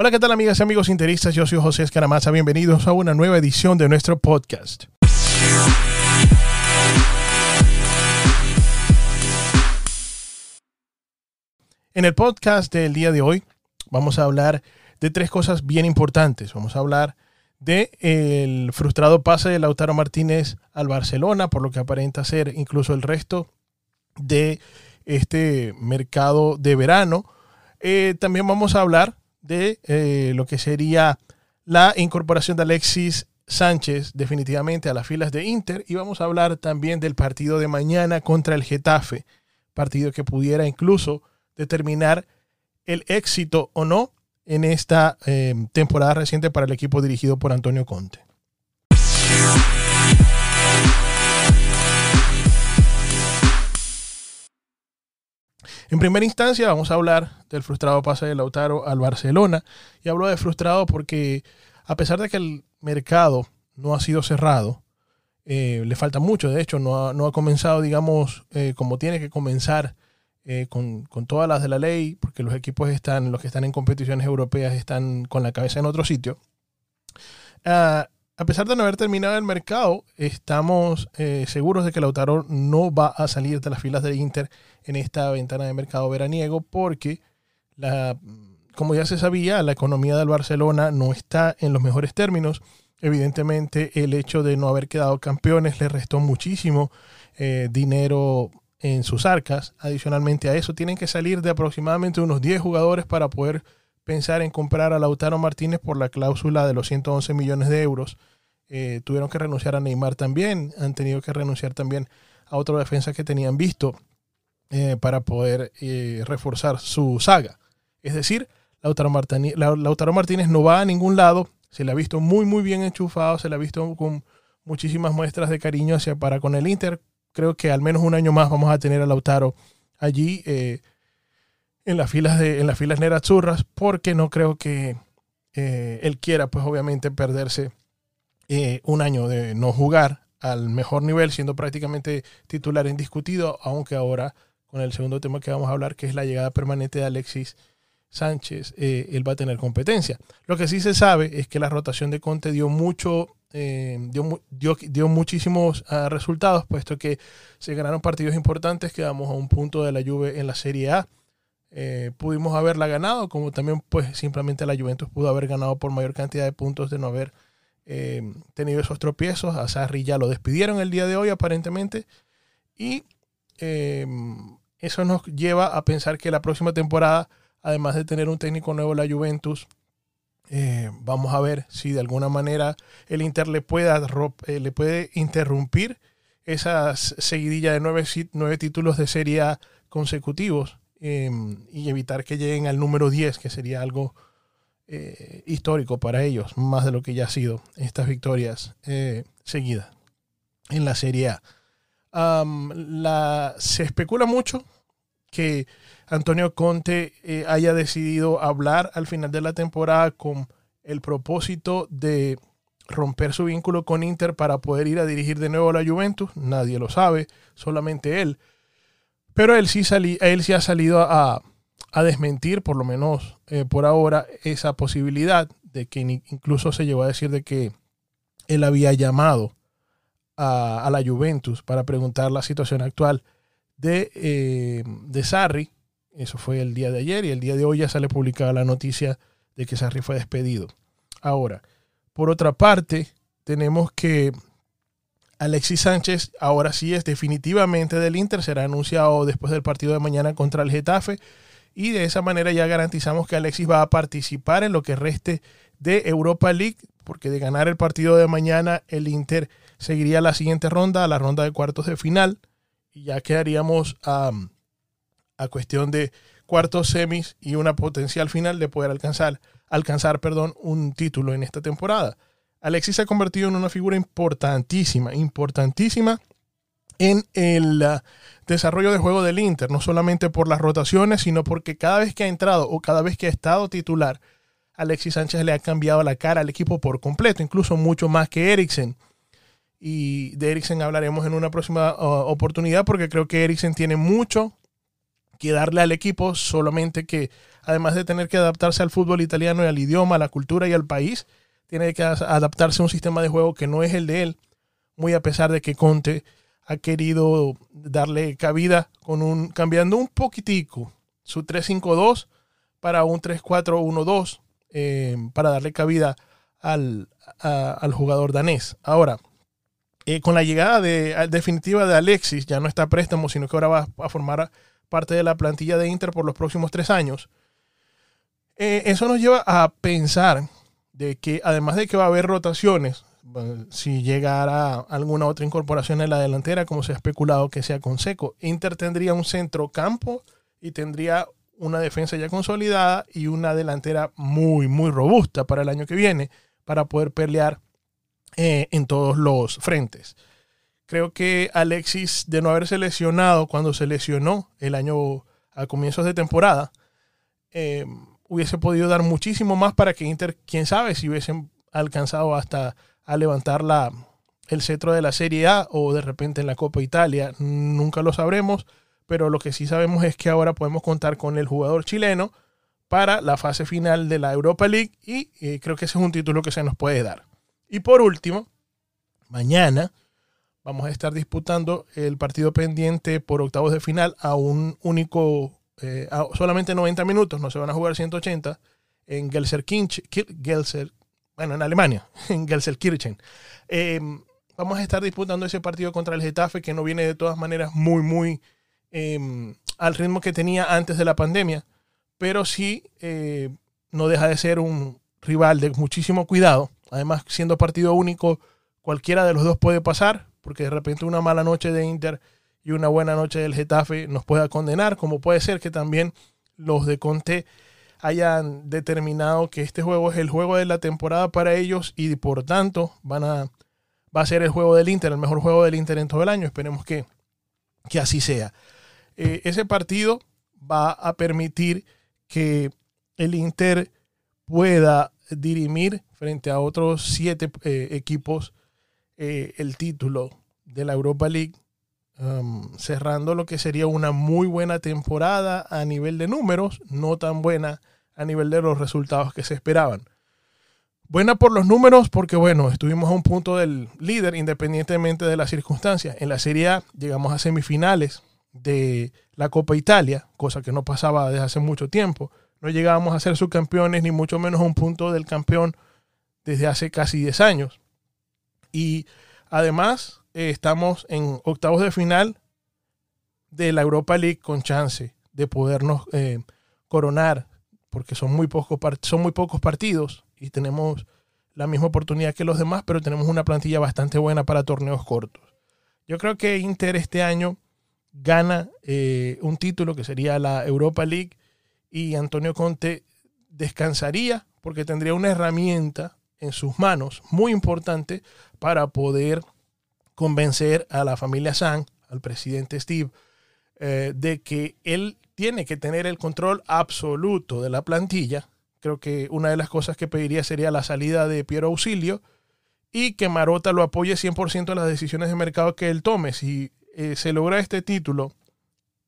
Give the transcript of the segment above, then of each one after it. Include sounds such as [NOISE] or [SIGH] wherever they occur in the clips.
Hola, ¿qué tal amigas y amigos interistas? Yo soy José Escaramaza. Bienvenidos a una nueva edición de nuestro podcast. En el podcast del día de hoy vamos a hablar de tres cosas bien importantes. Vamos a hablar de el frustrado pase de Lautaro Martínez al Barcelona, por lo que aparenta ser incluso el resto de este mercado de verano. Eh, también vamos a hablar de eh, lo que sería la incorporación de Alexis Sánchez definitivamente a las filas de Inter y vamos a hablar también del partido de mañana contra el Getafe, partido que pudiera incluso determinar el éxito o no en esta eh, temporada reciente para el equipo dirigido por Antonio Conte. En primera instancia vamos a hablar del frustrado pase de Lautaro al Barcelona. Y hablo de frustrado porque a pesar de que el mercado no ha sido cerrado, eh, le falta mucho. De hecho, no ha, comenzado, digamos, eh, como tiene que comenzar eh, con, todas las de la ley, porque los equipos están, los que están en competiciones europeas están con la cabeza en otro sitio. Ah, a pesar de no haber terminado el mercado, estamos eh, seguros de que Lautaro no va a salir de las filas de Inter en esta ventana de mercado veraniego porque, la, como ya se sabía, la economía del Barcelona no está en los mejores términos. Evidentemente, el hecho de no haber quedado campeones le restó muchísimo eh, dinero en sus arcas. Adicionalmente a eso, tienen que salir de aproximadamente unos 10 jugadores para poder pensar en comprar a Lautaro Martínez por la cláusula de los 111 millones de euros. Eh, tuvieron que renunciar a Neymar también, han tenido que renunciar también a otra defensa que tenían visto eh, para poder eh, reforzar su saga. Es decir, Lautaro Martínez, Lautaro Martínez no va a ningún lado, se le ha visto muy muy bien enchufado, se le ha visto con muchísimas muestras de cariño hacia para con el Inter. Creo que al menos un año más vamos a tener a Lautaro allí en las filas de en las filas Nerazzurras porque no creo que eh, él quiera pues obviamente perderse eh, un año de no jugar al mejor nivel siendo prácticamente titular indiscutido aunque ahora con el segundo tema que vamos a hablar que es la llegada permanente de Alexis Sánchez eh, él va a tener competencia. Lo que sí se sabe es que la rotación de Conte dio mucho dio, dio, muchísimos ah, resultados puesto que se ganaron partidos importantes quedamos a un punto de la Juve en la Serie A eh, pudimos haberla ganado, como también pues simplemente la Juventus pudo haber ganado por mayor cantidad de puntos de no haber eh, tenido esos tropiezos. A Sarri ya lo despidieron el día de hoy aparentemente y eh, eso nos lleva a pensar que la próxima temporada, además de tener un técnico nuevo la Juventus, vamos a ver si de alguna manera el Inter le, pueda, le puede interrumpir esa seguidilla de nueve, nueve títulos de Serie A consecutivos Em, y evitar que lleguen al número 10, que sería algo eh, histórico para ellos, más de lo que ya ha sido estas victorias eh, seguidas en la Serie A. se especula mucho que Antonio Conte eh, haya decidido hablar al final de la temporada con el propósito de romper su vínculo con Inter para poder ir a dirigir de nuevo a la Juventus. Nadie lo sabe, solamente él. Pero él sí, él sí ha salido a, desmentir, por lo menos eh, por ahora, esa posibilidad de que incluso se llegó a decir de que él había llamado a, la Juventus para preguntar la situación actual de, eh, de Sarri. Eso fue el día de ayer y el día de hoy ya sale publicada la noticia de que Sarri fue despedido. Ahora, por otra parte, tenemos que Alexis Sánchez ahora sí es definitivamente del Inter, será anunciado después del partido de mañana contra el Getafe y de esa manera ya garantizamos que Alexis va a participar en lo que reste de Europa League, porque de ganar el partido de mañana el Inter seguiría la siguiente ronda, a la ronda de cuartos de final y ya quedaríamos a, a cuestión de cuartos semis y una potencial final de poder alcanzar, alcanzar perdón, un título en esta temporada. Alexis se ha convertido en una figura importantísima, importantísima en el uh, desarrollo de juego del Inter, no solamente por las rotaciones, sino porque cada vez que ha entrado o cada vez que ha estado titular, Alexis Sánchez le ha cambiado la cara al equipo por completo, incluso mucho más que Eriksen. Y de Eriksen hablaremos en una próxima uh, oportunidad porque creo que Eriksen tiene mucho que darle al equipo, solamente que además de tener que adaptarse al fútbol italiano y al idioma, a la cultura y al país, tiene que adaptarse a un sistema de juego que no es el de él, muy a pesar de que Conte ha querido darle cabida con un cambiando un poquitico su 3-5-2 para un 3-4-1-2 eh, para darle cabida al, al jugador danés. Ahora, eh, con la llegada de, definitiva de Alexis, ya no está a préstamo, sino que ahora va a formar parte de la plantilla de Inter por los próximos tres años. Eh, eso nos lleva a pensar de que además de que va a haber rotaciones, si llegara alguna otra incorporación en la delantera, como se ha especulado que sea con Seco, Inter tendría un centro campo y tendría una defensa ya consolidada y una delantera muy, muy robusta para el año que viene para poder pelear eh, en todos los frentes. Creo que Alexis, de no haberse lesionado cuando se lesionó el año a comienzos de temporada, eh, hubiese podido dar muchísimo más para que Inter, quién sabe si hubiesen alcanzado hasta a levantar la, el cetro de la Serie A o de repente en la Copa Italia. Nunca lo sabremos pero lo que sí sabemos es que ahora podemos contar con el jugador chileno para la fase final de la Europa League y eh, creo que ese es un título que se nos puede dar. Y por último, mañana vamos a estar disputando el partido pendiente por octavos de final a un único, eh, solamente 90 minutos, no se van a jugar 180 en Gelsenkirchen, Gelser, bueno, en Alemania, [LAUGHS] en Gelsenkirchen. Eh, vamos a estar disputando ese partido contra el Getafe que no viene de todas maneras muy, muy Em, al ritmo que tenía antes de la pandemia, pero sí eh, no deja de ser un rival de muchísimo cuidado. Además, siendo partido único, cualquiera de los dos puede pasar, porque de repente una mala noche de Inter y una buena noche del Getafe nos pueda condenar, como puede ser que también los de Conte hayan determinado que este juego es el juego de la temporada para ellos y por tanto van a, va a ser el juego del Inter, el mejor juego del Inter en todo el año. Esperemos que, que así sea. Eh, ese partido va a permitir que el Inter pueda dirimir frente a otros siete eh, equipos eh, el título de la Europa League, cerrando lo que sería una muy buena temporada a nivel de números, no tan buena a nivel de los resultados que se esperaban. Buena por los números porque, bueno, estuvimos a un punto del líder independientemente de las circunstancias. En la Serie A llegamos a semifinales, de la Copa Italia, cosa que no pasaba desde hace mucho tiempo. No llegábamos a ser subcampeones, ni mucho menos a un punto del campeón desde hace casi 10 años. Y además eh, estamos en octavos de final de la Europa League con chance de podernos eh, coronar, porque son muy, pocos son muy pocos partidos y tenemos la misma oportunidad que los demás, pero tenemos una plantilla bastante buena para torneos cortos. Yo creo que Inter este año gana eh, un título que sería la Europa League y Antonio Conte descansaría porque tendría una herramienta en sus manos muy importante para poder convencer a la familia San, al presidente Steve, eh, de que él tiene que tener el control absoluto de la plantilla. Creo que una de las cosas que pediría sería la salida de Piero Auxilio y que Marota lo apoye 100% en las decisiones de mercado que él tome. Si eh, se logra este título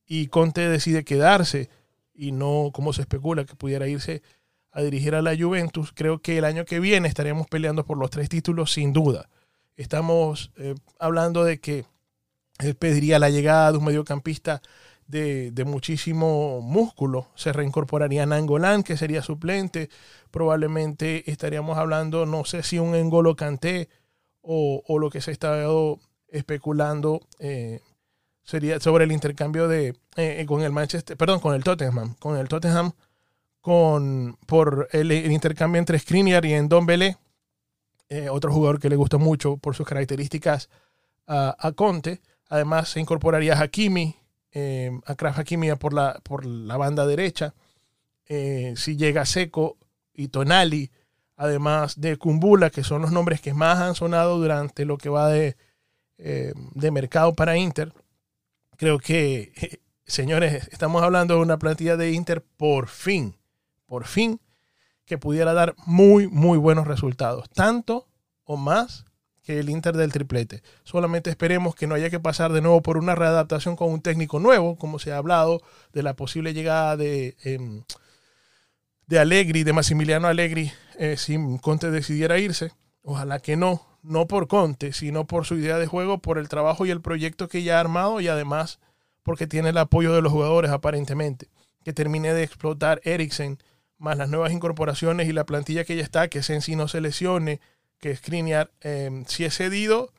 y Conte decide quedarse y no como se especula que pudiera irse a dirigir a la Juventus, creo que el año que viene estaremos peleando por los tres títulos sin duda. Estamos eh, hablando de que pediría la llegada de un mediocampista de, muchísimo músculo. Se reincorporaría Nangolan, que sería suplente. Probablemente estaríamos hablando, no sé si un Engolo Canté o, lo que se estado especulando eh, sería sobre el intercambio de eh, con el Manchester, perdón, con el Tottenham, con el Tottenham, con por el, intercambio entre Skriniar y Ndombele, eh, otro jugador que le gusta mucho por sus características a, Conte. Además se incorporaría a Hakimi, a Kraft Hakimi por la, por la banda derecha. si llega Seco y Tonali, además de Kumbula, que son los nombres que más han sonado durante lo que va de, eh, de mercado para Inter. Creo que, [LAUGHS] señores, estamos hablando de una plantilla de Inter por fin, por fin, que pudiera dar muy, muy buenos resultados. Tanto o más que el Inter del triplete. Solamente esperemos que no haya que pasar de nuevo por una readaptación con un técnico nuevo, como se ha hablado de la posible llegada de, eh, de Allegri, de Massimiliano Allegri, eh, si Conte decidiera irse. Ojalá que no, no por Conte, sino por su idea de juego, por el trabajo y el proyecto que ya ha armado y además porque tiene el apoyo de los jugadores aparentemente. Que termine de explotar Eriksen, más las nuevas incorporaciones y la plantilla que ya está, que Sensi no se lesione, que Skriniar, eh, si es cedido,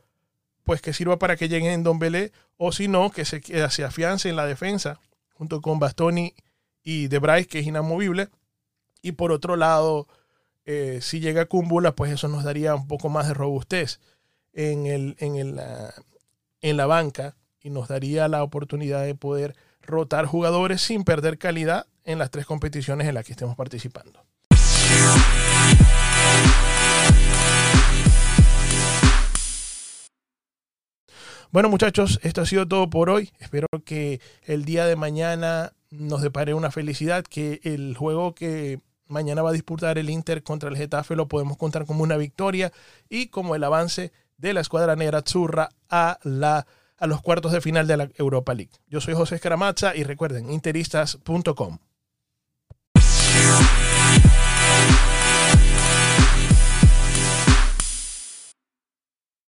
pues que sirva para que llegue en Don Belé, o si no, que se, se afiance en la defensa, junto con Bastoni y De Bryce, que es inamovible. Y por otro lado, eh, si llega Kumbula, pues eso nos daría un poco más de robustez en, el, en, el, uh, en la banca y nos daría la oportunidad de poder rotar jugadores sin perder calidad en las tres competiciones en las que estemos participando. Bueno muchachos, esto ha sido todo por hoy. Espero que el día de mañana nos depare una felicidad, que el juego que mañana va a disputar el Inter contra el Getafe lo podemos contar como una victoria y como el avance de la escuadra negra Zurra a, a los cuartos de final de la Europa League. Yo soy José Escaramacha y recuerden, interistas.com.